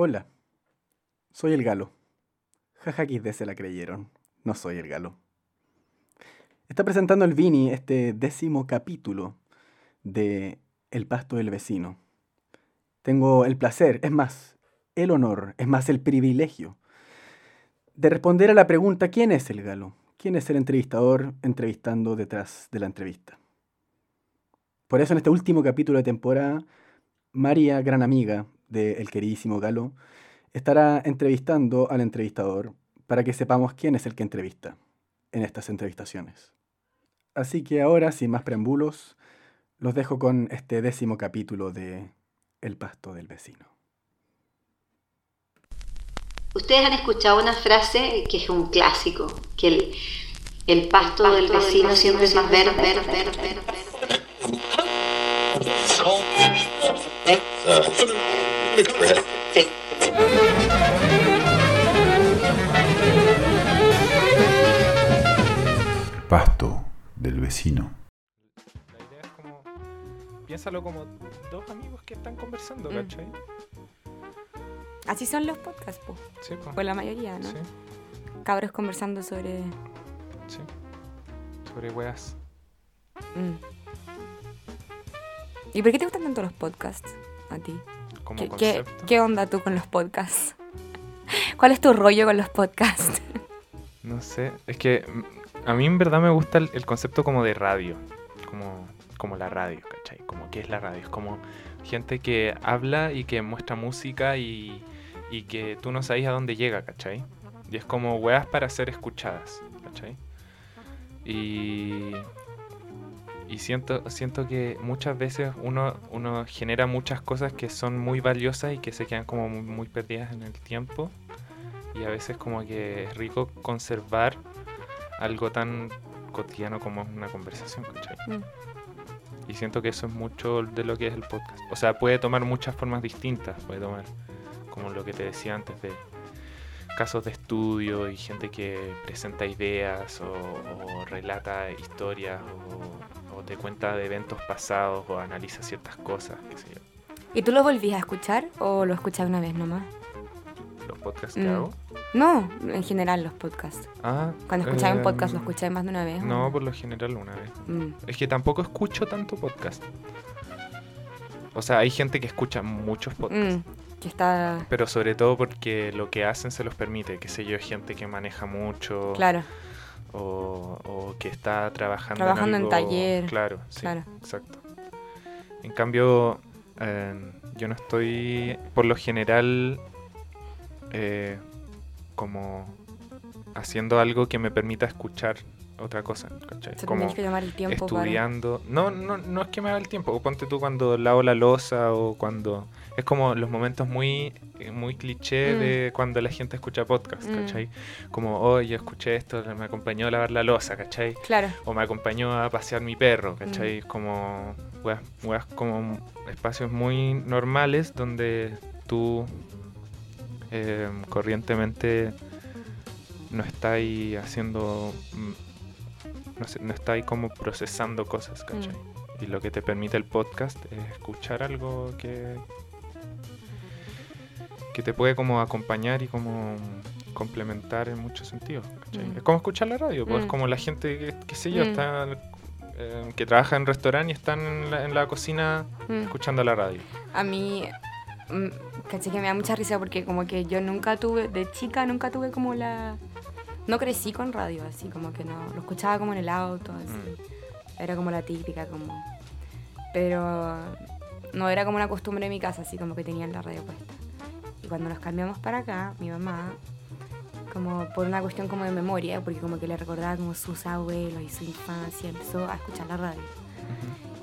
Hola, soy el galo. Jaja XD se la creyeron. No soy el galo. Está presentando el Vini este décimo capítulo de El pasto del vecino. Tengo el placer, es más, el honor, es más, el privilegio de responder a la pregunta ¿quién es el galo? ¿Quién es el entrevistador entrevistando detrás de la entrevista? Por eso en este último capítulo de temporada, María, gran amiga del queridísimo Galo, estará entrevistando al entrevistador para que sepamos quién es el que entrevista en estas entrevistaciones. Así que ahora, sin más preámbulos, los dejo con este décimo capítulo de El pasto del vecino. Ustedes han escuchado una frase que es un clásico, que el, el pasto, del vecino siempre es más verde, verde, verde, verde. Pasto del vecino. La idea es como. Piénsalo como dos amigos que están conversando, Mm. ¿cachai? Así son los podcasts, po. Sí, po. Pues la mayoría, ¿no? Sí, Cabros conversando sobre. sí. Sobre weas. Mm. ¿Y por qué te gustan tanto los podcasts a ti? Como ¿Qué, qué, concepto. qué onda tú con los podcasts? ¿Cuál es tu rollo con los podcasts? No sé. Es que mm, a mí en verdad me gusta el, el concepto como de radio. Como, como la radio, ¿cachai? Como qué es la radio. Es como gente que habla y que muestra música y, y que tú no sabes a dónde llega, ¿cachai? Y es como weas para ser escuchadas, ¿cachai? Y, y siento, siento que muchas veces uno, uno genera muchas cosas que son muy valiosas y que se quedan como muy, muy perdidas en el tiempo. Y a veces como que es rico conservar algo tan cotidiano como es una conversación, ¿cachai? Mm. Y siento que eso es mucho de lo que es el podcast. O sea, puede tomar muchas formas distintas. Puede tomar, como lo que te decía antes, de casos de estudio y gente que presenta ideas o, o relata historias o te cuenta de eventos pasados o analiza ciertas cosas, qué sé yo. ¿Y tú lo volvías a escuchar o lo escuchas una vez nomás? Los podcasts que Mm. hago. No, en general los podcasts. Ah, Cuando escuchaba un podcast, ¿lo escucháis más de una vez? o No, por lo general una vez. Mm. Es que tampoco escucho tanto podcast. O sea, hay gente que escucha muchos podcasts. Mm, Que está. Pero sobre todo porque lo que hacen se los permite. Que sé yo, gente que maneja mucho. Claro, O, o que está trabajando, Trabajando en algo- taller. Claro, sí, Claro. exacto. En cambio, eh, yo no estoy, por lo general, eh, como haciendo algo que me permita escuchar otra cosa, ¿cachai? se Como que tomar el tiempo estudiando. No, no, no es que me haga el tiempo. O ponte tú cuando lavo la losa o cuando... Es como los momentos muy, eh, muy cliché Mm. de cuando la gente escucha podcast, Mm. ¿cachai? Como, oh, yo escuché esto, me acompañó a lavar la losa, ¿cachai? Claro. O me acompañó a pasear mi perro, Mm. ¿cachai? Como, weas, weas como espacios muy normales donde tú eh, corrientemente no estáis haciendo, mm, no sé, no estáis como procesando cosas, ¿cachai? Mm. Y lo que te permite el podcast es escuchar algo que que te puede como acompañar y como complementar en muchos sentidos. ¿cachai? Mm. Es como escuchar la radio, pues Mm. es como la gente que, qué sé yo, Mm. está eh, que trabaja en restaurante y están en la, en la cocina Mm. escuchando la radio. A mí, mm, caché que me da mucha risa porque como que yo nunca tuve, de chica nunca tuve como la... No crecí con radio, así como que no, lo escuchaba como en el auto, así. Mm. Era como la típica, como... Pero no era como una costumbre en mi casa, así como que tenían la radio puesta. Y cuando nos cambiamos para acá, mi mamá, como por una cuestión como de memoria, porque como que le recordaba como sus abuelos y su infancia, empezó a escuchar la radio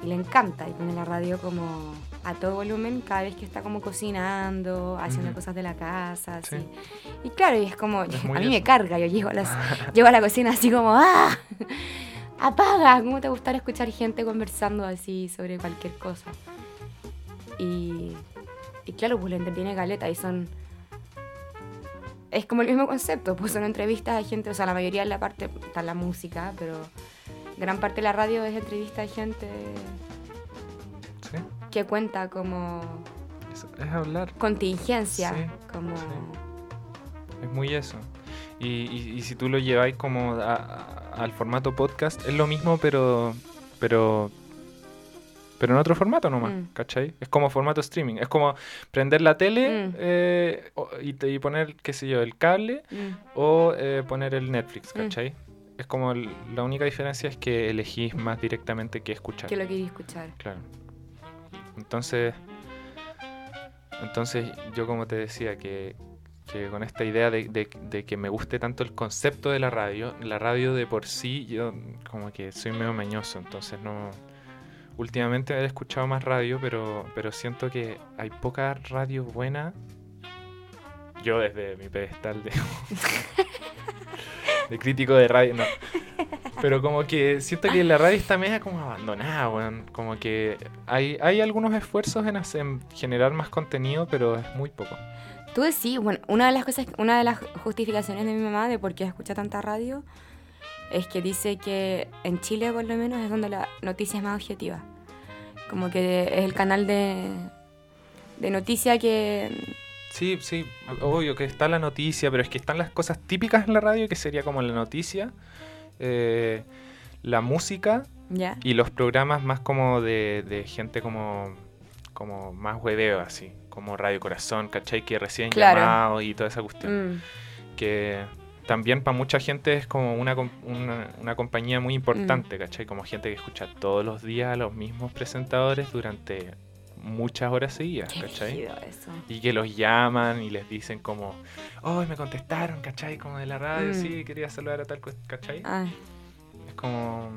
y le encanta y pone la radio como a todo volumen cada vez que está como cocinando, haciendo Ujú. y la casa, así. Sí. Y claro, y es como, Es a mí me eso. carga, yo llego a, las, llego a la cocina así como, ¡ah! ¡Apaga! ¿Cómo te gustaría escuchar gente conversando así sobre cualquier cosa? Y, y claro, pues le entretiene caleta y son... Es como el mismo concepto, pues son entrevistas a gente, o sea, la mayoría de la parte está la música, pero gran parte de la radio es entrevista a gente. Que cuenta como Es, es hablar. contingencia. Sí, como. sí. Es muy eso. Y, y- y si tú lo lleváis como a- a- al formato podcast, es lo mismo, pero. pero. pero en otro formato nomás, Mm. ¿cachai? Es como formato streaming. Es como prender la tele Mm. eh, y, poner, qué sé yo, el cable Mm, o eh, poner el Netflix, Mm. ¿cachai? Es como el- la única diferencia es que elegís más directamente qué escuchar. que lo quería escuchar. Claro. Entonces, entonces yo como te decía que, que con esta idea de, que me guste tanto el concepto de la radio, la radio de por sí, yo como que soy medio mañoso, entonces no... Últimamente he escuchado más radio, pero, pero siento que hay poca radio buena. Yo desde mi pedestal de, de crítico de radio, no. Pero como que siento que la radio está media como abandonada, weón. Como que hay, hay algunos esfuerzos en, hacer, en generar más contenido, pero es muy poco. Tú decís, bueno, una de las cosas, una de las justificaciones de mi mamá de por qué escucha tanta radio es que dice que en Chile por lo menos es donde la noticia es más objetiva. Como que es el canal de, de noticia que... Sí, sí, obvio que está la noticia, pero es que están las cosas típicas en la radio, que sería como la noticia, eh, la música y los programas más como de, de gente como, como más hueveo, así, como Radio Corazón, ¿cachai? Que recién Claro. llamado y toda esa cuestión. Mm, que también para mucha gente es como una, una, una compañía muy importante, ¿cachai? Como gente que escucha todos los días a los mismos presentadores durante muchas horas seguidas, qué ¿cachai? eso. Y que los llaman y les dicen como, oh, me contestaron, ¿cachai? Como de la radio, Mm. sí, quería saludar a tal, ¿cachai? Ah. Es como...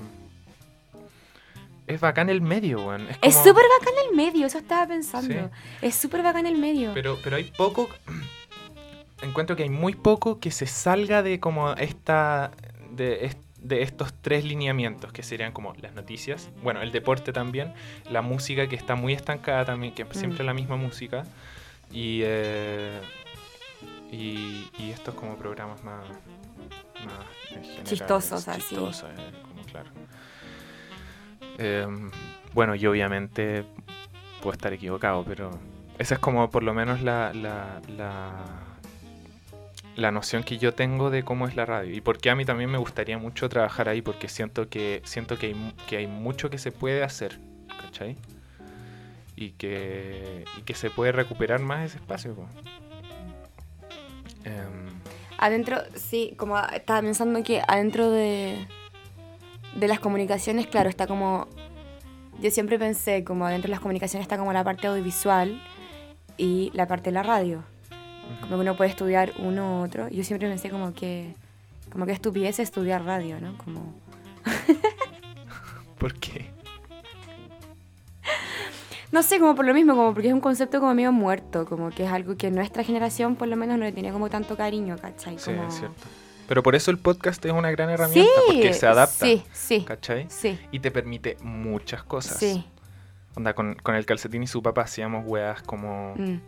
Es bacán el medio, weón. Es, Es como- súper bacán el medio, eso estaba pensando. Sí. Es súper bacán el medio. Pero, pero hay poco. Encuentro que hay muy poco que se salga de como esta. de, de estos tres lineamientos, que serían como las noticias, bueno, el deporte también, la música que está muy estancada también, que es siempre Mm. la misma música, y, eh, y, y estos como programas más. más general, Chistosos, así. chistosos, eh, como claro. Em, bueno, y obviamente puedo estar equivocado, pero esa es como por lo menos la, la, la, la noción que yo tengo de cómo es la radio. Y porque a mí también me gustaría mucho trabajar ahí, porque siento que, siento que, hay, que hay mucho que se puede hacer, ¿cachai? Y que, y que se puede recuperar más ese espacio. Em, Adentro, sí, como estaba pensando que adentro de, de las comunicaciones, claro, está como. Yo siempre pensé como adentro de las comunicaciones está como la parte audiovisual y la parte de la radio. Como que uno puede estudiar uno u otro. Yo siempre pensé como que. Como que estupidez estudiar radio, ¿no? Como. ¿Por qué? No sé, como por lo mismo, como porque es un concepto como medio muerto, como que es algo que nuestra generación por lo menos no le tenía como tanto cariño, ¿cachai? Sí, es cierto. Pero por eso el podcast es una gran herramienta, porque se adapta. Sí, sí, ¿Cachai? sí, Y te permite muchas cosas. sí. Onda, con, con el calcetín y su papá hacíamos weas como mm.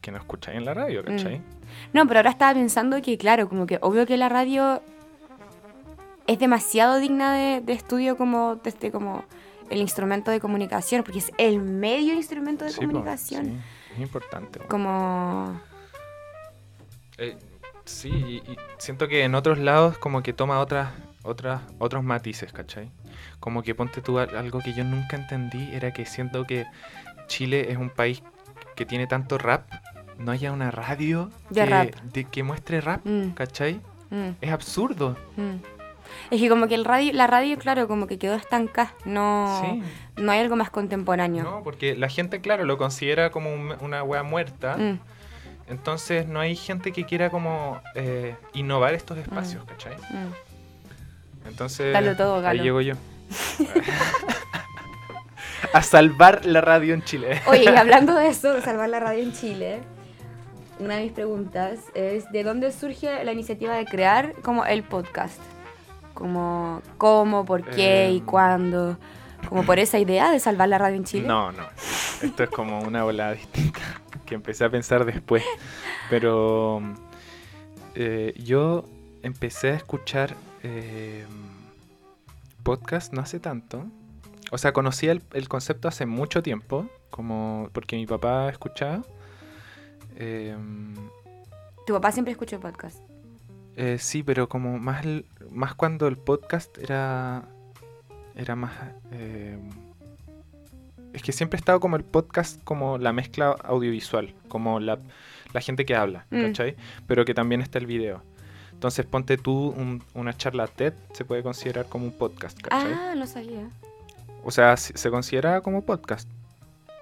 Que no escucháis en la radio, ¿cachai? No, pero ahora estaba pensando que, claro, como que obvio que la radio es demasiado digna de, de estudio como desde como el instrumento de comunicación, porque es el medio instrumento de Sí, po, comunicación. sí, es importante. weón. Como... Eh, sí, y, y siento que en otros lados como que toma otras, otras, otros matices, ¿cachai? Como que ponte tú al- algo que yo nunca entendí, era que siento que Chile es un país que tiene tanto rap, no haya una radio De que, rap. de- que muestre rap, Mm, ¿cachai? mm, Es absurdo. mm. Es que como que el radio, la radio, claro, como que quedó estancada. No, Sí. no hay algo más contemporáneo. No, porque la gente, claro, lo considera como un- una wea muerta. Mm, Entonces no hay gente que quiera como eh, innovar estos espacios, ¿cachai? Entonces Dalo todo, ahí llego yo. a salvar la radio en Chile. Oye, y hablando de eso, de salvar la radio en Chile, una de mis preguntas es ¿de dónde surge la iniciativa de crear como el podcast? Como cómo, por qué y Em. cuándo. Como por esa idea de salvar la radio en Chile. No, no. Esto es como una volada distinta que empecé a pensar después. Pero eh, yo empecé a escuchar eh, podcast no hace tanto. O sea, conocía el, el concepto hace mucho tiempo, como porque mi papá escuchaba. Em, Tu papá siempre escuchó podcast. eh, sí, pero como más, más cuando el podcast era, era más... em, es que siempre he estado como el podcast como la mezcla audiovisual, como la, la gente que habla, Mm. ¿cachai? Pero que también está el video. Entonces ponte tú un- una charla TED, se puede considerar como un podcast, ¿cachai? Ah, no sabía. O sea, se considera como podcast.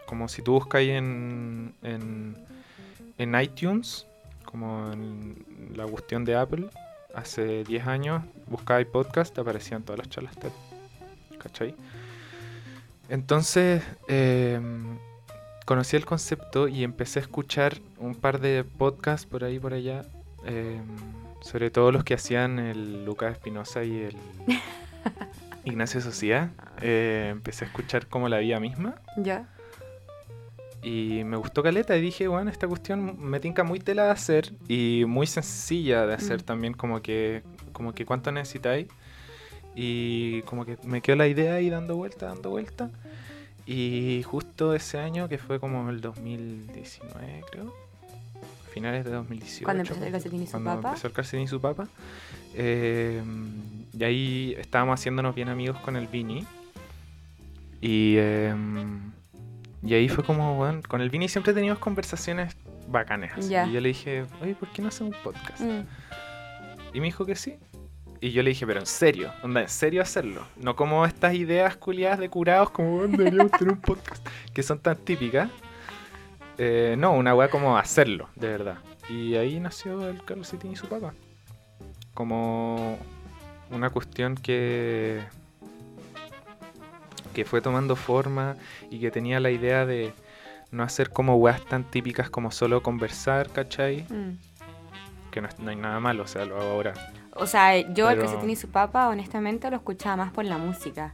Como si tú buscas ahí en, en, en iTunes, como en la cuestión de Apple, hace 10 años, buscabas podcast, te aparecían todas las charlas TED. ¿Cachai? Entonces, eh, conocí el concepto y empecé a escuchar un par de podcasts por ahí por allá. eh, sobre todo los que hacían el Lucas Espinosa y el Ignacio Sociedad. Eh, empecé a escuchar como la vida misma. Ya. Y me gustó Caleta y dije, bueno, esta cuestión me tinca muy tela de hacer y muy sencilla de hacer Mm. también, como que, como que cuánto necesitáis. Y como que me quedó la idea ahí dando vuelta, dando vuelta. Y justo ese año, que fue como el 2019, creo, finales de 2018. Cuando empezó el calcetín y su cuando papa. empezó el calcetín y su papa. eh, y ahí estábamos haciéndonos bien amigos con el Vini. Y, em, y ahí fue como, bueno, con el Vini siempre teníamos conversaciones bacanas. Y yo le dije, oye, ¿por qué no hacemos un podcast? Mm. Y me dijo que sí. Y yo le dije, pero en serio, onda, en serio hacerlo. No como estas ideas culiadas de curados, como "Bueno, deberíamos tener un podcast, que son tan típicas. Eh, no, una weá como hacerlo, de verdad. Y ahí nació el Carlos City y su papá. Como una cuestión que que fue tomando forma y que tenía la idea de no hacer como weas tan típicas como solo conversar, ¿cachai? Mm. Que no, hay nada malo, o sea, lo hago ahora. O sea, yo el Pero- calcetín y su papa, honestamente, lo escuchaba más por la música.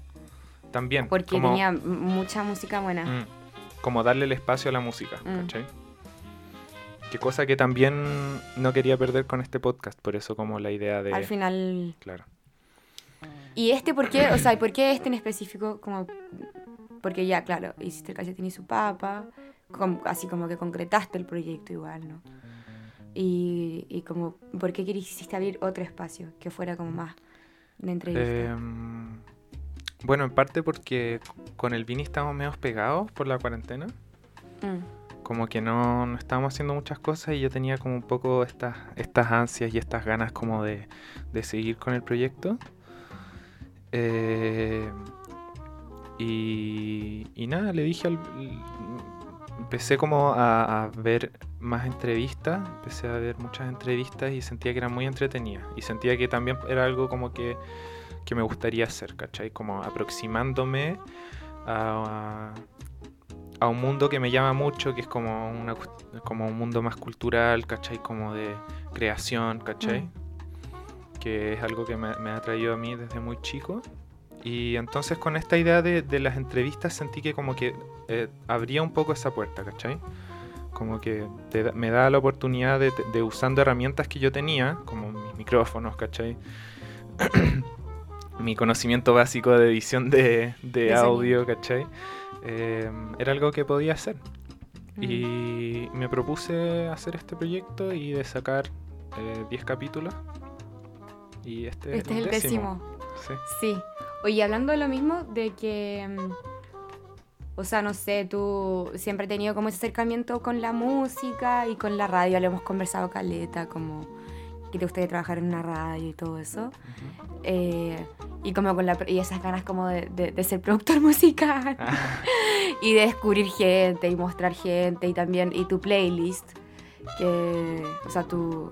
También. Porque como, tenía mucha música buena. mm, como darle el espacio a la música, Mm. ¿cachai? Qué cosa que también no quería perder con este podcast, por eso como la idea de... Al final. Claro. ¿Y este por qué? O sea, ¿y por qué este en específico? Como, porque ya, claro, hiciste el calcetín y su papa, así como que concretaste el proyecto igual, ¿no? Y, y como, ¿por qué quisiste abrir otro espacio que fuera como más de entrevista? Em, bueno, en parte porque con el Vini estamos medio pegados por la cuarentena. Mm, como que no, no estábamos haciendo muchas cosas y yo tenía como un poco estas, estas ansias y estas ganas como de, de seguir con el proyecto. Eh, y, nada, le dije al... Empecé como a, ver más entrevistas, empecé a ver muchas entrevistas y sentía que eran muy entretenidas. Y sentía que también era algo como que, que me gustaría hacer, ¿cachai? Como aproximándome a, a un mundo que me llama mucho, que es como, una, como un mundo más cultural, ¿cachai? Como de creación, ¿cachai? Mm. Que es algo que me, me ha traído a mí desde muy chico. Y entonces con esta idea de, de las entrevistas sentí que como que eh, abría un poco esa puerta, ¿cachai? Como que te me da la oportunidad de, de usando herramientas que yo tenía, como mis micrófonos, ¿cachai? Mi conocimiento básico de edición de, de audio, ¿cachai? Eh, era algo que podía hacer. mm. Y me propuse hacer este proyecto y de sacar eh, 10 capítulos. Y este, Este es el décimo. Sí. Sí. Oye, hablando de lo mismo, de que. mm, O sea, no sé, tú siempre has tenido como ese acercamiento con la música y con la radio. Lo hemos conversado caleta, como que te gustaría trabajar en una radio y todo eso. Eh, y como con la, y esas ganas como de, de- de ser productor musical y de descubrir gente y mostrar gente y también y tu playlist que o sea tu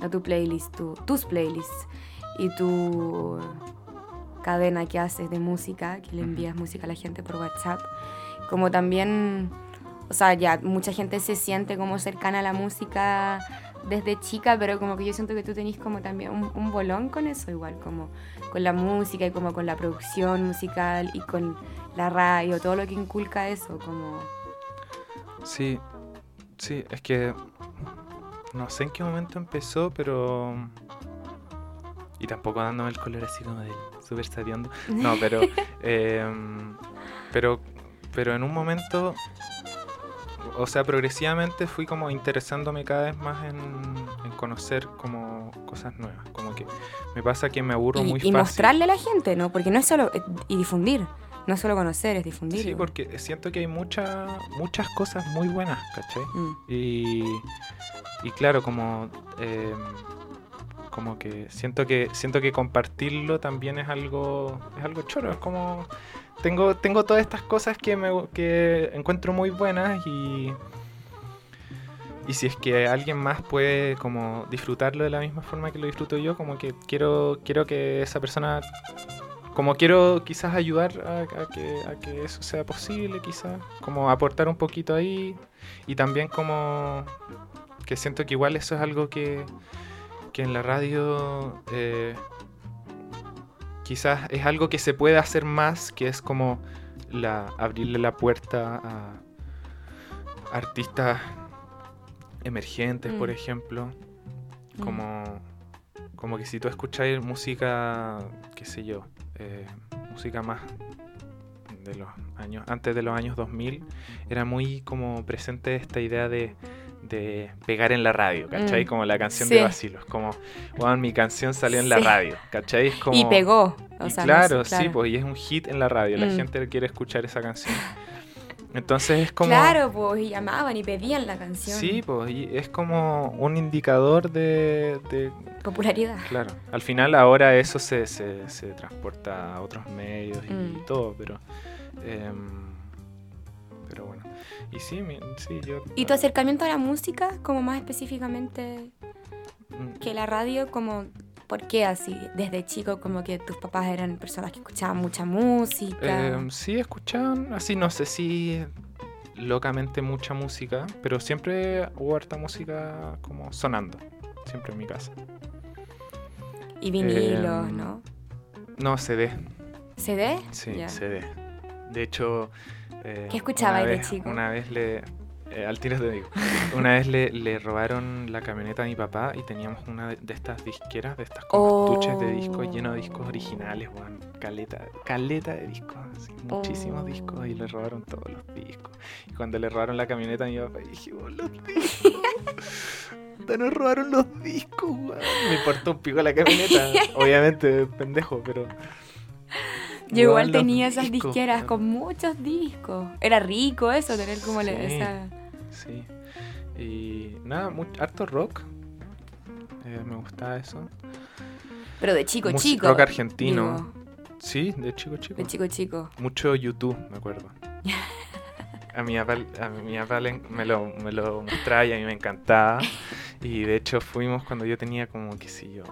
no tu playlist tu, tus playlists y tu cadena que haces de música que le envías música a la gente por WhatsApp. Como también o sea ya mucha gente se siente como cercana a la música desde chica pero como que yo siento que tú tenés como también un, un bolón con eso igual como con la música y como con la producción musical y con la radio todo lo que inculca eso como Sí, sí, es que no sé en qué momento empezó, pero... Y tampoco dándome el color así como de súper sabiondo. No, pero... em, pero pero en un momento, o sea, progresivamente fui como interesándome cada vez más en, en conocer como cosas nuevas. Como que me pasa que me aburro muy Y, y mostrarle a la gente, ¿no? Porque no es solo. eh, Y difundir. No solo conocer, es difundir. Sí, porque siento que hay mucha, muchas cosas muy buenas, ¿cachai? Mm. Y, y claro, como, eh, como que siento que siento que compartirlo también es algo es algo choro. Es como tengo tengo todas estas cosas que me que encuentro muy buenas y y si es que alguien más puede como disfrutarlo de la misma forma que lo disfruto yo, como que quiero quiero que esa persona como quiero quizás ayudar a, a que, a que eso sea posible, quizás, como aportar un poquito ahí y también como que siento que igual eso es algo que, que en la radio eh, quizás es algo que se puede hacer más, que es como la, abrirle la puerta a artistas emergentes, por Mm. ejemplo, Mm. como, como que si tú escucháis música, qué sé yo, eh, música más de los años, antes de los años 2000, era muy como presente esta idea de, de pegar en la radio, ¿cachai? Mm. Como la canción Sí. de Basilos, como, "Weón, mi canción salió en la radio, ¿cachai? Es como, Y pegó. O y sea, no claro, sí, pues y es un hit en la radio, la Mm. gente quiere escuchar esa canción. Entonces es como... Claro, pues, y llamaban y pedían la canción. Sí, pues y es como un indicador de, de- Popularidad. Claro, al final ahora eso se, se, se transporta a otros medios y Mm. todo, pero... em, pero bueno. Y sí, mi- sí, yo... ¿Y tu acercamiento a la música, como más específicamente mm, que la radio, como, ¿por qué así? Desde chico, como que tus papás eran personas que escuchaban mucha música. em, sí, escuchaban, así no sé si locamente mucha música, pero siempre hubo harta música como sonando, siempre en mi casa. y vinilos, em, ¿no? No, CD, ¿CD? sí, Ya. CD. De hecho... eh, ¿Qué escuchabais una de chico? Una vez le... eh, al tiro te digo. Una vez le, le robaron la camioneta a mi papá y teníamos una de, de estas disqueras, de estas como estuches de discos llenos de discos Oh. originales, weón. Caleta, caleta de discos, así, muchísimos Oh. discos y le robaron todos los discos. Y cuando le robaron la camioneta a mi papá dije, "Oh, los discos. Nos robaron los discos, weón. Me importó un pico la camioneta. Obviamente, pendejo, pero. Yo igual tenía esas disqueras con muchos discos. Era rico eso, tener como la- Sí. esa... Sí. Y nada, mu- harto rock. Eh, me gustaba eso. Pero de chico, chico. rock argentino. digo, Sí, de chico chico. de chico, chico. Mucho YouTube, me acuerdo. A mi papá, a mi papá me, lo, me lo mostraba y a mí me encantaba. Y de hecho fuimos cuando yo tenía como, qué sé yo,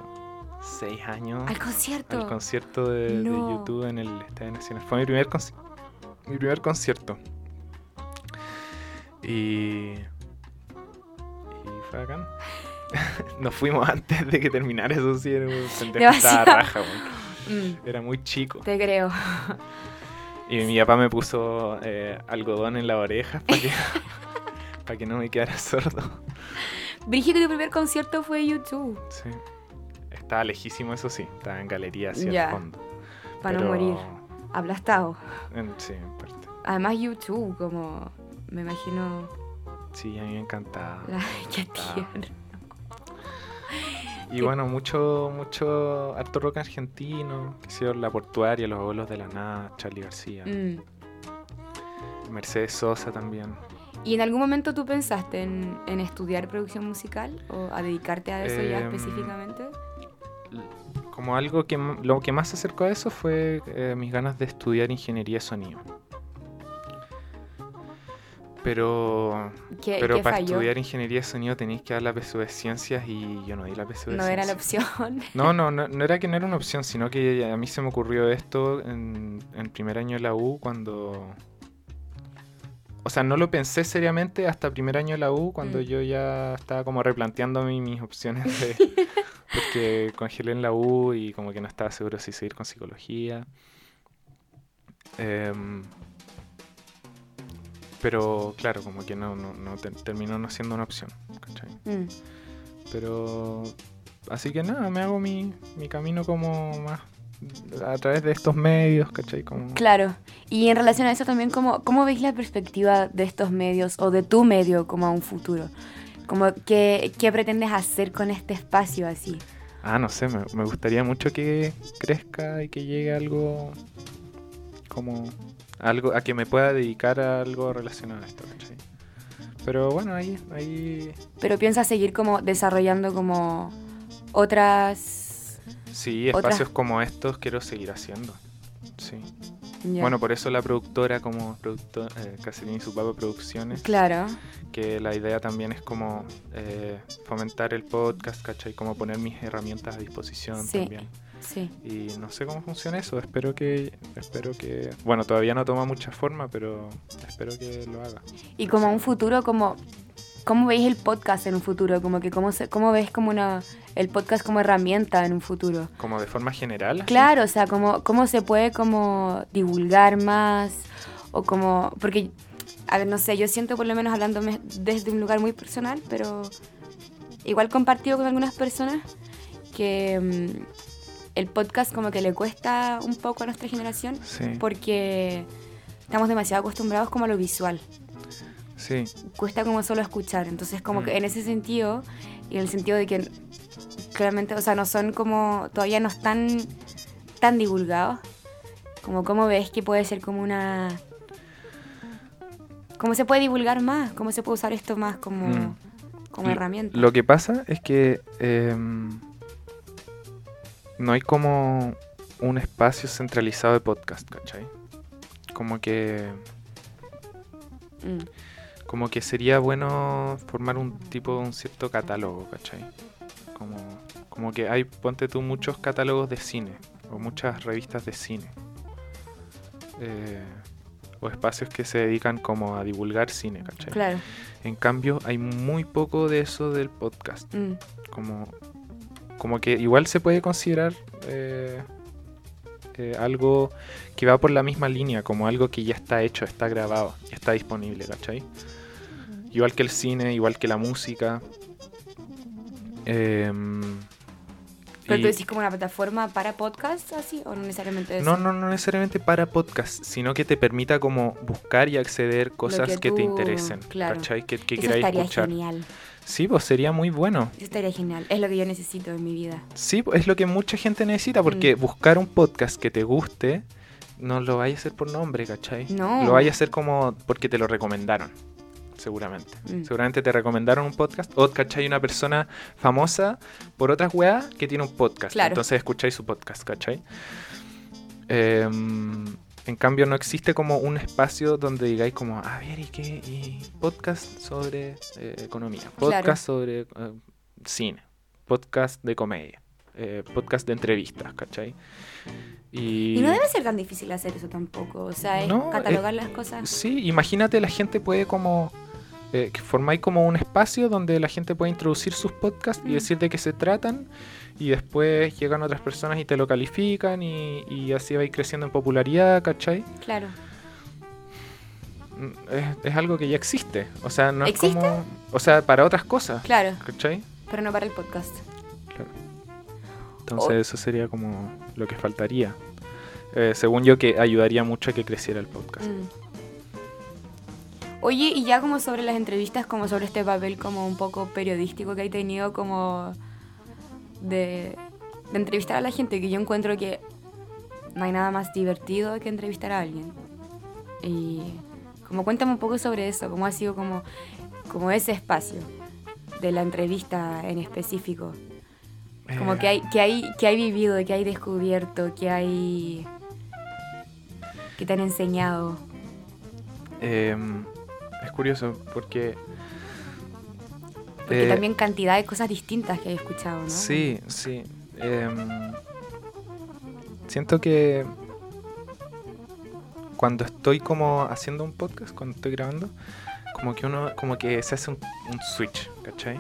seis años Al concierto. al concierto de. YouTube en el Estadio Nacional. Fue mi primer, mi primer concierto. Y, y fue bacán. Nos fuimos antes de que terminara eso, sí, era un raja. Mm, Era muy chico. te creo. Y mi papá me puso eh, algodón en las orejas para que, para que no me quedara sordo. Brigitte, tu primer concierto fue YouTube. Sí. Estaba lejísimo, eso sí. Estaba en galería hacia Ya. el fondo. Para Pero- no morir. Aplastado. sí, en parte. Además, YouTube, como. Me imagino. Sí, a mí me encantaba. La... Qué tierno. Y bueno, mucho, mucho harto rock argentino, yo, La Portuaria, Los Abuelos de la Nada, Charlie García, Mm. Mercedes Sosa también. ¿Y en algún momento tú pensaste en, en estudiar producción musical o a dedicarte a eso ya Em, específicamente? Como algo que lo que más se acercó a eso fue eh, mis ganas de estudiar ingeniería de sonido. Pero, ¿Qué, pero qué para falló? estudiar ingeniería de sonido tenéis que dar la PSU de ciencias y yo no di la PSU de No era la ciencias. opción. No, no, no, no era que no era una opción, sino que a mí se me ocurrió esto en, en primer año de la U cuando... O sea, no lo pensé seriamente hasta primer año de la U cuando Mm. yo ya estaba como replanteándome mis opciones de... porque congelé en la U y como que no estaba seguro si seguir con psicología. Em, pero claro, como que no, no, no te- terminó no siendo una opción. ¿cachai? Mm. Pero. Así que nada, me hago mi, mi camino como más a través de estos medios, ¿cachai? Como... Claro. Y en relación a eso también, ¿cómo, ¿cómo veis la perspectiva de estos medios o de tu medio como a un futuro? Como, ¿qué, ¿Qué pretendes hacer con este espacio así? Ah, no sé, me, me gustaría mucho que crezca y que llegue algo como algo a que me pueda dedicar a algo relacionado a esto, ¿cachai? Pero bueno, ahí, ahí Pero piensas seguir como desarrollando como otras... sí, espacios como estos quiero seguir haciendo. Sí. Bueno, por eso la productora como productor, eh, Caserín y su papá Producciones, Claro, que la idea también es como eh, fomentar el podcast, ¿cachai? Como poner mis herramientas a disposición Sí. también. sí. Y no sé cómo funciona eso, espero que, espero que, bueno, todavía no toma mucha forma, pero espero que lo haga. Y como un futuro, como... ¿Cómo veis el podcast en un futuro? Como que cómo, se, cómo ves como una, el podcast como herramienta en un futuro. Como de forma general. así. Claro, o sea, como, cómo se puede como divulgar más o como, porque, a ver, no sé, yo siento por lo menos hablándome desde un lugar muy personal, pero igual compartido con algunas personas que mm, el podcast como que le cuesta un poco a nuestra generación Sí, porque estamos demasiado acostumbrados como a lo visual, sí, cuesta como solo escuchar, entonces como Mm. que en ese sentido y en el sentido de que claramente, o sea, no son como, todavía no están tan divulgados, como cómo ves que puede ser como una... ¿Cómo se puede divulgar más? ¿Cómo se puede usar esto más como, Mm. como herramienta? Lo que pasa es que em, no hay como un espacio centralizado de podcast, ¿cachai? Como que, Mm, como que sería bueno formar un tipo, un cierto catálogo, ¿cachai? Como, como que hay, ponte tú, muchos catálogos de cine o muchas revistas de cine. Eh, o espacios que se dedican como a divulgar cine, ¿cachai? Claro. En cambio, hay muy poco de eso del podcast. mm, Como, como que igual se puede considerar eh, eh, algo que va por la misma línea, como algo que ya está hecho, está grabado, ya está disponible, ¿cachai? Igual que el cine, igual que la música. Em, Pero y- tú decís como una plataforma para podcast así o no necesariamente eso. no, no, no necesariamente para podcast, sino que te permita como buscar y acceder cosas que que, te interesen, claro. ¿cachai? Que, que Eso queráis estaría escuchar. genial. Sí, pues sería muy bueno. Eso estaría genial. Es lo que yo necesito en mi vida. Sí, pues, es lo que mucha gente necesita, porque Mm. buscar un podcast que te guste, no lo vaya a hacer por nombre, ¿cachai? No. Lo vaya a hacer como porque te lo recomendaron, seguramente. Mm. Seguramente te recomendaron un podcast, o ¿cachai? Una persona famosa por otras weas que tiene un podcast. Claro. Entonces escucháis su podcast, ¿cachai? Em, en cambio, no existe como un espacio donde digáis como, a ver, ¿y qué? Y podcast sobre eh, economía, podcast Claro. sobre eh, cine, podcast de comedia, eh, podcast de entrevistas, ¿cachai? Y, Y no debe ser tan difícil hacer eso tampoco. O sea, No, catalogar las cosas. Sí, imagínate la gente puede como... Eh, que formáis como un espacio donde la gente puede introducir sus podcasts y Mm. decir de qué se tratan y después llegan otras personas y te lo califican y, y así vais creciendo en popularidad, ¿cachai? Claro. Mm, Es, es algo que ya existe, o sea, no es como... O sea, para otras cosas, Claro. ¿cachai? Pero no para el podcast. Entonces O- eso sería como lo que faltaría. Eh, según yo que ayudaría mucho a que creciera el podcast. Mm. Oye, y ya como sobre las entrevistas, como sobre este papel como un poco periodístico que hay tenido como de, entrevistar a la gente, que yo encuentro que no hay nada más divertido que entrevistar a alguien. Y como cuéntame un poco sobre eso, cómo ha sido como, como ese espacio de la entrevista en específico. Como Eh, que hay, que hay, que hay vivido, que hay descubierto, que hay que te han enseñado. em, es curioso porque... Porque eh, también cantidad de cosas distintas que he escuchado, ¿no? Sí, sí. em, siento que cuando estoy como haciendo un podcast, cuando estoy grabando, como que uno, como que se hace un, un switch, ¿cachai?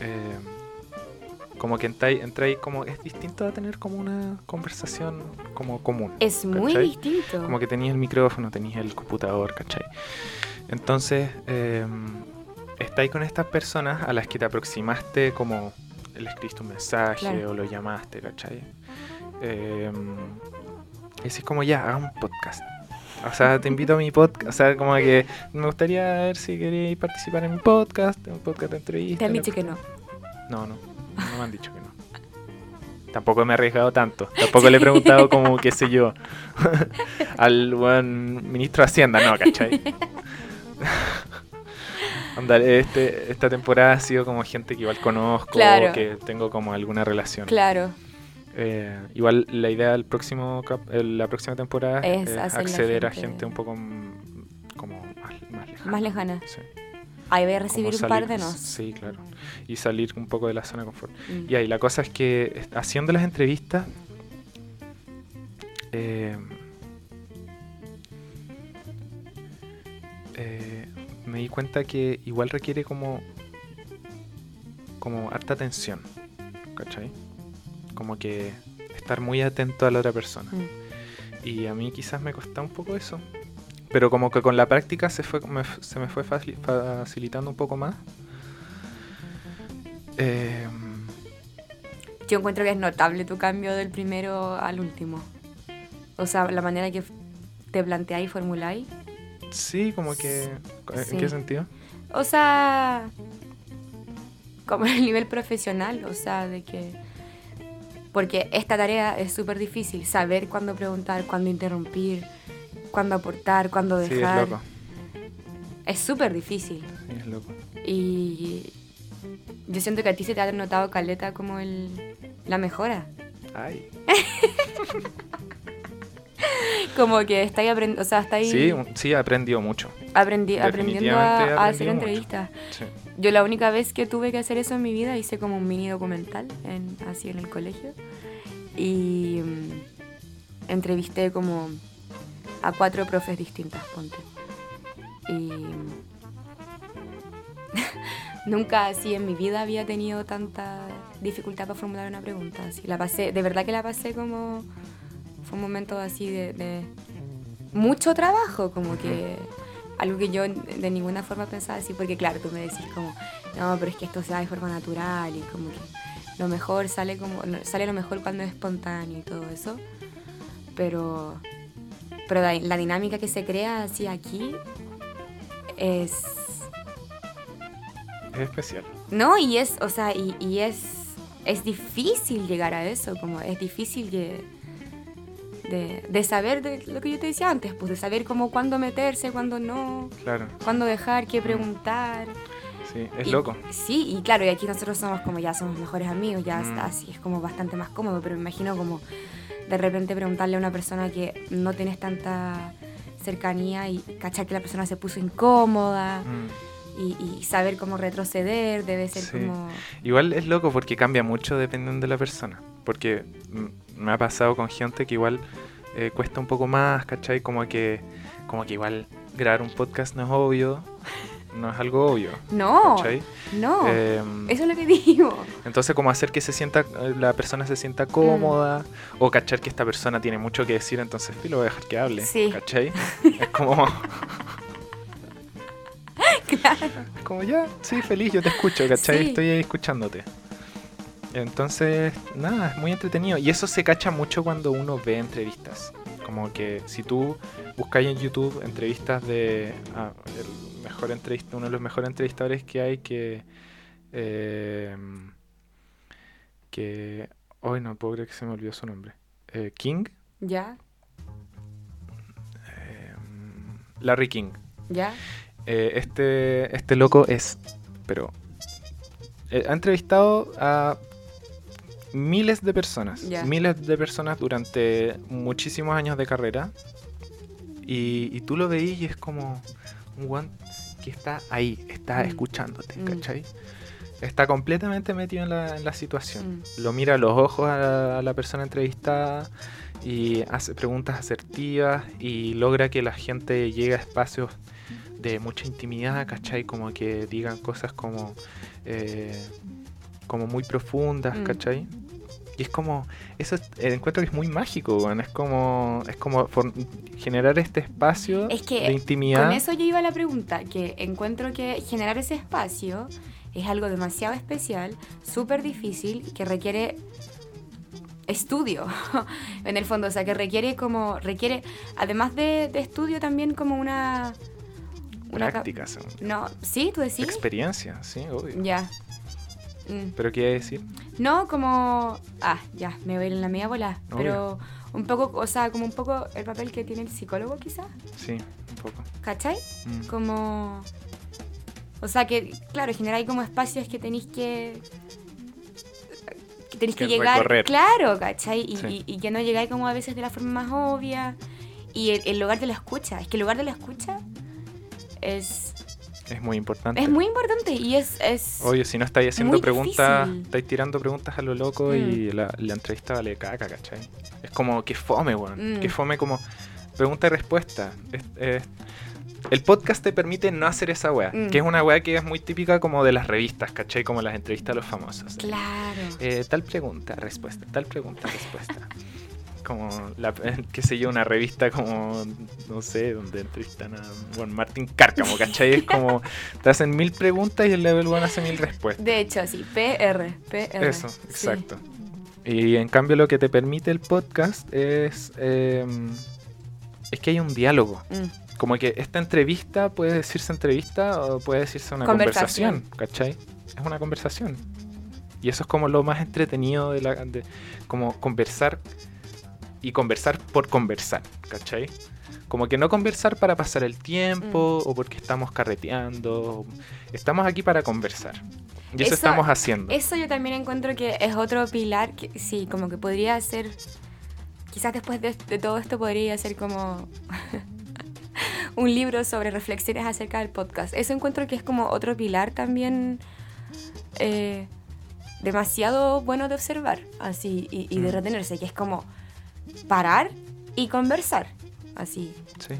Em, como que entráis, entráis como, es distinto a tener como una conversación como común. Es muy distinto. Como que tenías el micrófono, tenías el computador, ¿cachai? Entonces, eh, estáis con estas personas a las que te aproximaste como le escribiste un mensaje Claro. o lo llamaste, ¿cachai? Eh, es como ya, haga un podcast. O sea, te invito a mi podcast. O sea, como que me gustaría ver si queréis participar en mi podcast, en un podcast de entrevista. Te han dicho que no. No, no, no me han dicho que no. Tampoco me he arriesgado tanto. Tampoco le he preguntado como, qué sé yo, al buen ministro de Hacienda, no, ¿cachai? Onda, este, esta temporada ha sido como gente que igual conozco, Claro. que tengo como alguna relación. Claro. Eh, igual la idea del próximo cap- eh, la próxima temporada Es acceder a gente- un poco como más, más lejana. Más lejana. Sí. Ahí voy a recibir un par de nos. Sí, claro. Y salir un poco de la zona de confort. Mm. Y ahí la cosa es que haciendo las entrevistas eh, eh, me di cuenta que igual requiere como como harta atención, ¿cachai? Como que estar muy atento a la otra persona. Mm. Y a mí quizás me costaba un poco eso. Pero como que con la práctica se, fue, me se me fue facil- facilitando un poco más. Eh, Yo encuentro que es notable tu cambio del primero al último. O sea, la manera que te planteáis y formuláis. Sí, como que... ¿En Sí. qué sentido? O sea, como en el nivel profesional, o sea, de que... Porque esta tarea es súper difícil, saber cuándo preguntar, cuándo interrumpir, cuándo aportar, cuándo Sí, es dejar. loco. es súper difícil. Sí, es loco. Y yo siento que a ti se te ha notado caleta como el, la mejora. Ay. Como que estáis aprendiendo, o sea, estáis Sí, un- sí, he aprendido mucho. aprendi- aprendiendo a, hacer entrevistas. Sí. Yo la única vez que tuve que hacer eso en mi vida hice como un mini documental en, así en el colegio y mm, entrevisté como a cuatro profes distintas, ponte. Y nunca así en mi vida había tenido tanta dificultad para formular una pregunta. Así, la pasé, de verdad que la pasé como fue un momento así de, de mucho trabajo, como que algo que yo de ninguna forma pensaba así, porque claro, tú me decís como, no, pero es que esto se da de forma natural y como que lo mejor sale como, sale lo mejor cuando es espontáneo y todo eso, pero, pero la, dinámica que se crea así aquí es, Es especial. no, y es, o sea, y, y es, es difícil llegar a eso, como es difícil de, de, de saber de lo que yo te decía antes, pues de saber como cuándo meterse, cuándo no, Claro. cuándo dejar, qué preguntar. Sí, es Y- loco. Sí, y claro, y aquí nosotros somos como ya somos mejores amigos, ya Mm. está así, es como bastante más cómodo, pero me imagino como de repente preguntarle a una persona que no tienes tanta cercanía y cachar que la persona se puso incómoda Mm. y, y saber cómo retroceder, debe ser Sí. como... Igual es loco porque cambia mucho dependiendo de la persona. Porque mm, me ha pasado con gente que igual eh, cuesta un poco más, ¿cachai? Como que, como que igual grabar un podcast no es obvio, no es algo obvio, No, ¿cachai? no, Em, eso es lo que digo. Entonces como hacer que se sienta, la persona se sienta cómoda, Mm. o cachar que esta persona tiene mucho que decir, entonces sí, lo voy a dejar que hable, Sí. ¿cachai? es como, claro. es como ya, sí, feliz, yo te escucho, ¿cachai? Sí. Estoy ahí escuchándote. Entonces, nada, es muy entretenido. Y eso se cacha mucho cuando uno ve entrevistas. Como que si tú buscáis en YouTube entrevistas de ah, el mejor entrevista, uno de los mejores entrevistadores que hay que eh, que hoy no puedo creer que se me olvidó su nombre. Eh, King, Ya, eh, Larry King. ya, Eh, este, este loco es, pero eh, ha entrevistado a miles de personas, miles de personas durante muchísimos años de carrera. Y, y tú lo veís y es como un guan que está ahí, está Mm. escuchándote, Mm. ¿cachai? Está completamente metido en la, en la situación. Mm. Lo mira a los ojos a la, a la persona entrevistada y hace preguntas asertivas y logra que la gente llegue a espacios de mucha intimidad, ¿cachai? Como que digan cosas como, eh, como muy profundas, Mm. ¿cachai? Y es como, eso es- eh, encuentro que es muy mágico, weón. Es como, es como for- generar este espacio Es que de intimidad. Con eso yo iba a la pregunta, que encuentro que generar ese espacio es algo demasiado especial, súper difícil, que requiere estudio, en el fondo, o sea, que requiere como, requiere, además de, de estudio, también como una... una ca- Prácticas, No, sí, tú decís. experiencia, sí, obvio. Ya. Mm. Pero qué iba a decir, No, como. Ah, ya, me voy en la media bola. Obvio. Pero un poco, o sea, como un poco el papel que tiene el psicólogo, quizás. sí, un poco. ¿Cachai? Mm. Como. O sea, que, claro, generáis como espacios que tenéis que. que tenéis que, Que llegar. recorrer. Claro, ¿cachai? Y, Sí. y- y que no llegáis como a veces de la forma más obvia. Y el, el lugar de la escucha. Es que el lugar de la escucha es. Es muy importante. Es muy importante y es. es Obvio, si no estáis haciendo preguntas, estáis tirando preguntas a lo loco y la, la entrevista vale caca, ¿cachai? Es como que fome, weón. Mm. Que fome como pregunta y respuesta. Es- es- el podcast te permite no hacer esa weá, Mm. que es una weá que es muy típica como de las revistas, ¿cachai? Como las entrevistas a los famosos. Claro. Eh, tal pregunta, respuesta, tal pregunta, respuesta. Como, la, qué sé yo, una revista como, no sé, donde entrevistan a bueno, Martín Cárcamo, ¿cachai? Es como, te hacen mil preguntas y el level one hace mil respuestas. De hecho, sí, PR, PR. Eso, sí. exacto. Y en cambio lo que te permite el podcast es, eh, es que hay un diálogo. Mm, Como que esta entrevista puede decirse entrevista o puede decirse una Conversación. conversación, ¿cachai? Es una conversación. Y eso es como lo más entretenido de la de, como conversar y conversar por conversar, ¿cachai? Como que no conversar para pasar el tiempo Mm. o porque estamos carreteando. Estamos aquí para conversar. Y eso, Eso- estamos haciendo. Eso yo también encuentro que es otro pilar que sí, como que podría ser. Quizás después de, de todo esto podría ser como un libro sobre reflexiones acerca del podcast. Eso encuentro que es como otro pilar también eh, demasiado bueno de observar así y, y de Mm. retenerse, que es como parar y conversar. Así, Sí.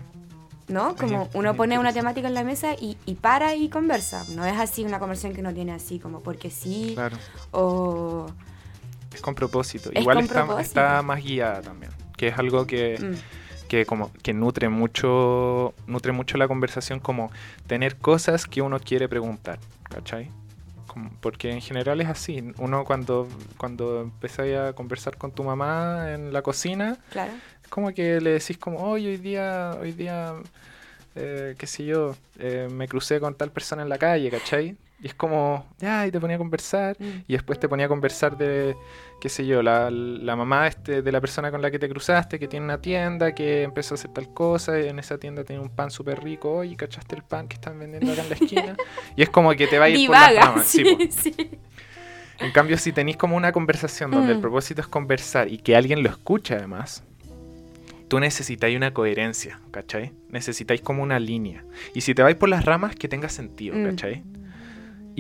¿no? Como uno pone una temática en la mesa y, y para y conversa. No es así una conversación que no tiene así como porque sí Claro. o... Es con propósito. Es Igual con está, propósito. está más guiada también. Que es algo que, Mm, que como que nutre mucho. Nutre mucho la conversación como tener cosas que uno quiere preguntar. ¿Cachai? Como- porque en general es así. Uno cuando, cuando empezáis a conversar con tu mamá en la cocina, claro. es como que le decís como, hoy hoy día, hoy día, eh, qué sé yo, eh, me crucé con tal persona en la calle, ¿cachai? Y es como, ya, y te ponía a conversar. Mm. Y después te ponía a conversar de, qué sé yo, la, la mamá este, de la persona con la que te cruzaste, que tiene una tienda, que empezó a hacer tal cosa, y en esa tienda tiene un pan súper rico, oye, ¿cachaste el pan que están vendiendo acá en la esquina? y es como que te va a ir por las ramas. sí, sí, sí. En cambio, si tenéis como una conversación donde el Mm. propósito es conversar y que alguien lo escuche además, tú necesitáis una coherencia, ¿cachai? Necesitáis como una línea. Y si te vais por las ramas, que tenga sentido, Mm. ¿cachai?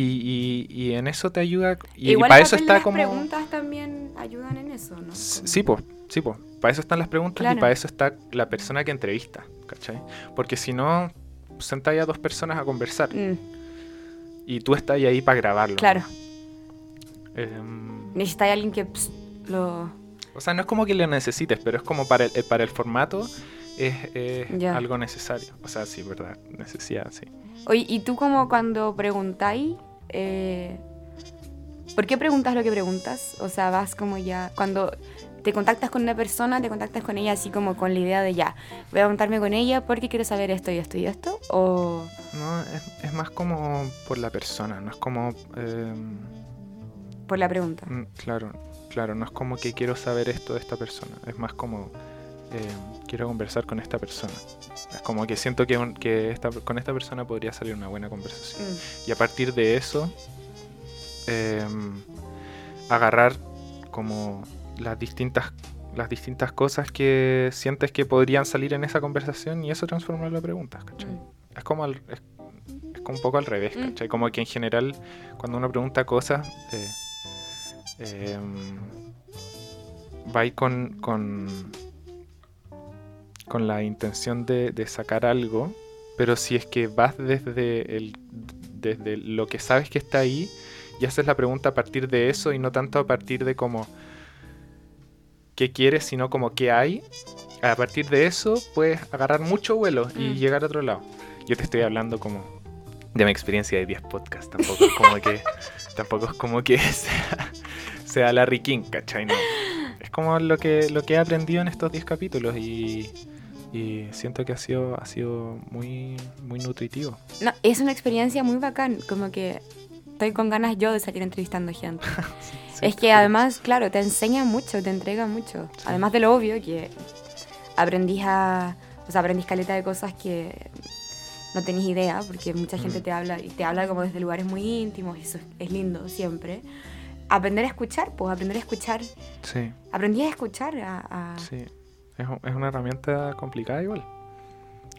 Y, y- y en eso te ayuda. Y Igual para el eso está las como. preguntas también ayudan en eso, ¿no? Como- Sí, pues, sí, pues. Para eso están las preguntas y Claro. para eso está la persona que entrevista, ¿cachai? Porque si no, sentáis a dos personas a conversar Mm, y tú estás ahí para grabarlo. claro. Em, Necesitáis alguien que ps, lo... o sea, no es como que lo necesites, pero es como para el, eh, para el formato es, es algo necesario. O sea, sí, verdad, necesidad, sí. Oye, ¿y tú como cuando preguntáis, eh, ¿por qué preguntas lo que preguntas? O sea, vas como ya, cuando te contactas con una persona, te contactas con ella así como con la idea de ya, voy a contarme con ella porque quiero saber esto y esto y esto, o... No, es, es más como por la persona, no es como... em, Por la pregunta. Mm, Claro, claro, no es como que quiero saber esto de esta persona, es más como eh, quiero conversar con esta persona. Es como que siento que, un- que esta- con esta persona podría salir una buena conversación. Mm, Y a partir de eso, em, agarrar como las distintas, las distintas cosas que sientes que podrían salir en esa conversación y eso transformarlo a preguntas, ¿cachai? mm. Es como, al- es, es como un poco al revés, Mm. ¿cachai? Como que en general, cuando uno pregunta cosas, eh, em, va ahí con, con, con la intención de, de sacar algo, pero si es que vas desde, el, desde lo que sabes que está ahí y haces la pregunta a partir de eso y no tanto a partir de como qué quieres, sino como qué hay, a partir de eso puedes agarrar mucho vuelo y Mm. llegar a otro lado. Yo te estoy hablando como de mi experiencia de 10 podcasts, tampoco es como que tampoco es como que sea, sea Larry King, ¿cachai? No. es como lo que, lo que he aprendido en estos 10 capítulos y, y siento que ha sido, ha sido muy, muy nutritivo. No, es una experiencia muy bacán, como que estoy con ganas yo de salir entrevistando gente. Sí, es que además, claro, te enseña mucho, te entrega mucho. Sí. Además de lo obvio, que aprendís a. O sea, aprendís caleta de cosas que no tenés idea, porque mucha gente Mm. te habla y te habla como desde lugares muy íntimos, y eso es, es lindo siempre. Aprender a escuchar, pues aprender a escuchar. Sí, Aprendí a escuchar, a. a- sí. Es, es una herramienta complicada igual.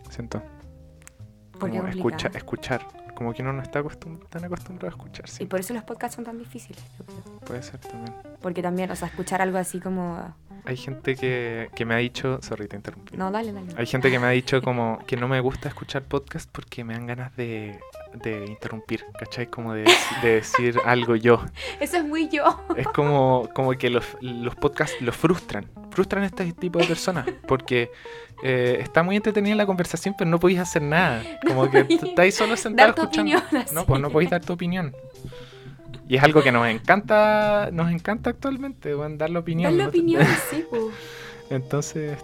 Siento. ¿Por qué Como escucha, escuchar. Como que uno no está acostum- tan acostumbrado a escuchar. Y por eso los podcasts son tan difíciles, yo creo. puede ser también. Porque también, o sea, escuchar algo así como. Hay gente que, que me ha dicho. Sorry, te interrumpí. No, dale, dale. Hay gente que me ha dicho como que no me gusta escuchar podcast porque me dan ganas de, de interrumpir, ¿cachai? Como de, de decir algo yo. Eso es muy yo. Es como, como que los, los podcasts los frustran. Frustran a este tipo de personas porque eh, está muy entretenida la conversación, pero no podéis hacer nada. Como que estáis solo sentados escuchando. opinión. No, pues no podéis dar tu opinión. Y es algo que nos encanta, nos encanta actualmente, dar la opinión. Dar la ¿no? opinión, sí, pues. Entonces,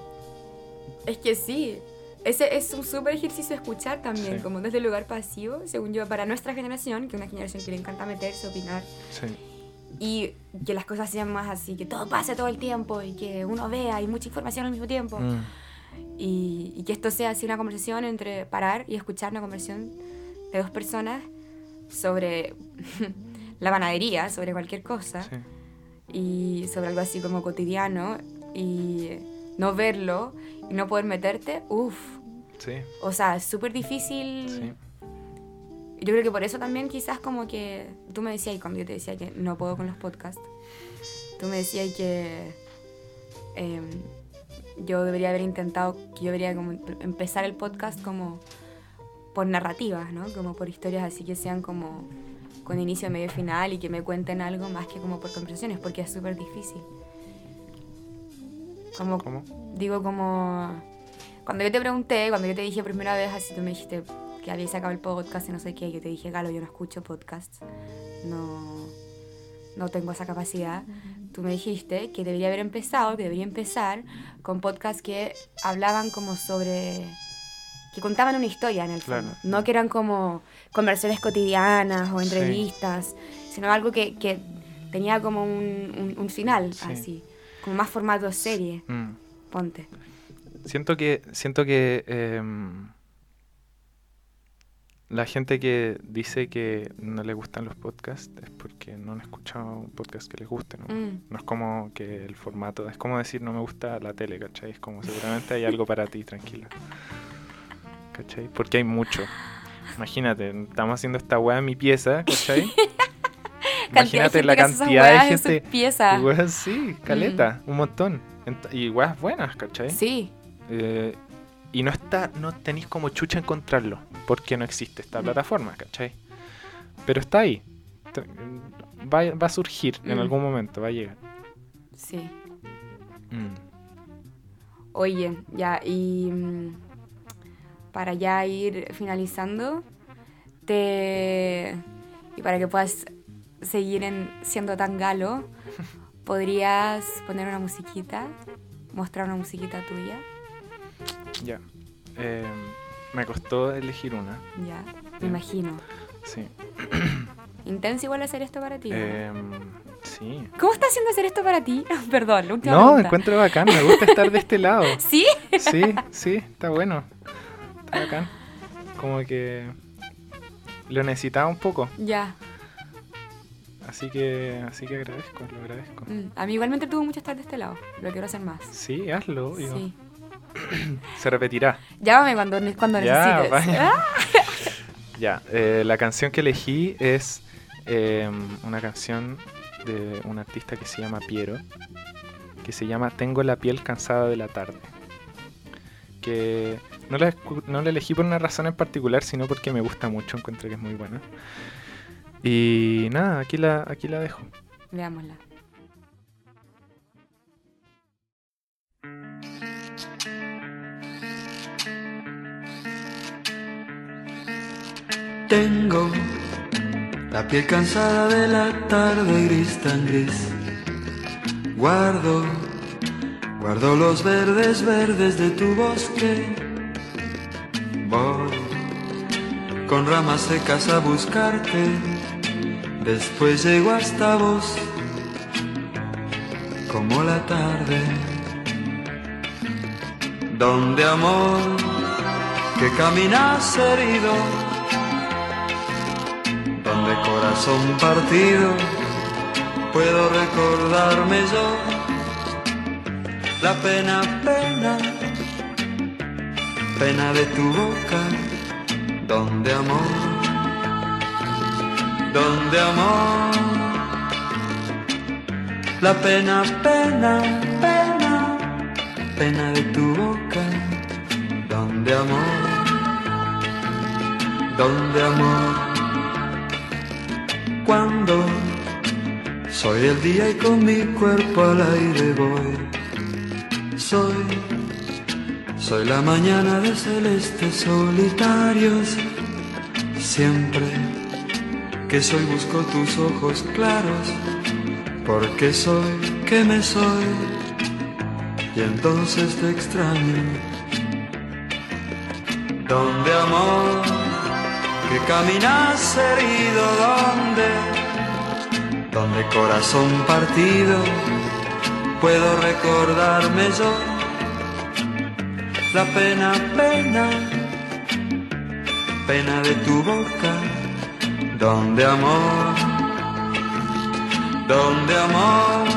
Es que sí. Ese es un súper ejercicio escuchar también, Sí. como desde el lugar pasivo, según yo, para nuestra generación, que es una generación que le encanta meterse, opinar, sí, y que las cosas sean más así, que todo pase todo el tiempo y que uno vea y mucha información al mismo tiempo. Mm, Y, y que esto sea así una conversación entre parar y escuchar una conversación de dos personas sobre la panadería, sobre cualquier cosa. sí. y sobre algo así como cotidiano y no verlo y no poder meterte, uff, Sí, o sea, es súper difícil. sí. Yo creo que por eso también quizás como que tú me decías, y cuando yo te decía que no puedo con los podcasts, tú me decías que em, yo debería haber intentado, que yo debería como em- empezar el podcast como por narrativas, ¿no? Como por historias así que sean como con inicio, medio y final y que me cuenten algo más que como por conversaciones, porque es súper difícil. Como, ¿Cómo? digo como cuando yo te pregunté, cuando yo te dije primera vez así, tú me dijiste que había sacado el podcast y no sé qué, y yo te dije, Galo, yo no escucho podcasts, no, no tengo esa capacidad. Tú me dijiste que debería haber empezado, que debería empezar con podcasts que hablaban como sobre, que contaban una historia en el Claro. fondo, no que eran como conversaciones cotidianas o Sí. entrevistas, sino algo que, que tenía como un, un- un final, Sí. así, como más formato serie, Mm. ponte. Siento que, siento que em, la gente que dice que no le gustan los podcasts es porque no han escuchado un podcast que les guste, ¿no? Mm. No es como que el formato, es como decir no me gusta la tele, ¿cachai? Es como seguramente hay algo para ti, tranquila. ¿Cachai? Porque hay mucho. Imagínate, estamos haciendo esta weá en mi pieza, ¿cachai? Imagínate la cantidad de gente. Pieza. Weas, sí, caleta, un montón. Ent- Y weas buenas, ¿cachai? Sí, Eh, y no está, no tenéis como chucha encontrarlo, porque no existe esta Mm. plataforma, ¿cachai? Pero está ahí. Va, va a surgir en Mm. algún momento, va a llegar. sí. Mm. Oye, ya, y para ya ir finalizando, te y para que puedas seguir en, siendo tan galo, podrías poner una musiquita, mostrar una musiquita tuya, Ya. Eh, me costó elegir una, ya, me imagino. sí. Intenso igual hacer esto para ti. ¿no? Em, sí. ¿Cómo está haciendo hacer esto para ti? Perdón, la última No, pregunta. encuentro bacán, me gusta estar de este lado. ¿Sí? Sí, sí, está bueno. Está bacán. Como que lo necesitaba un poco. Ya. Así que, así que agradezco, lo agradezco. Mm, A mí igualmente tuvo mucho estar de este lado. Lo quiero hacer más. Sí, hazlo, obvio. Sí. Se repetirá. Llámame cuando, cuando Ya, necesites. vaya. Ah, Ya, eh, la canción que elegí es eh, una canción de un artista que se llama Piero, que se llama Tengo la piel cansada de la tarde. Que no la, no la elegí por una razón en particular, sino porque me gusta mucho, encuentro que es muy buena. Y nada, aquí la, aquí la dejo. Veámosla. Tengo la piel cansada de la tarde gris tan gris. Guardo Guardo los verdes, verdes de tu bosque. Voy con ramas secas a buscarte. Después llego hasta vos, como la tarde. Donde amor, que caminas herido. Donde corazón partido, puedo recordarme yo la pena, pena, pena de tu boca, donde amor, donde amor, la pena, pena, pena, pena de tu boca, donde amor, donde amor, cuando soy el día y con mi cuerpo al aire voy soy, soy la mañana de celestes solitarios. Siempre que soy busco tus ojos claros, porque soy que me soy, y entonces te extraño. Donde amor, que caminas herido, donde, donde corazón partido puedo recordarme yo. La pena, pena, pena de tu boca, donde amor, donde amor,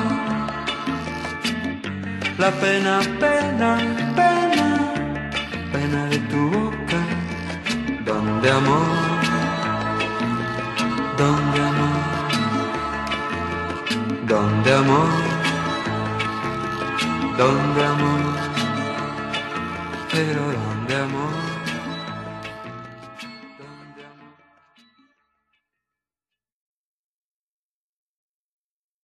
la pena, pena, pena, pena donde amor, donde amor, donde amor donde amor, pero donde amor.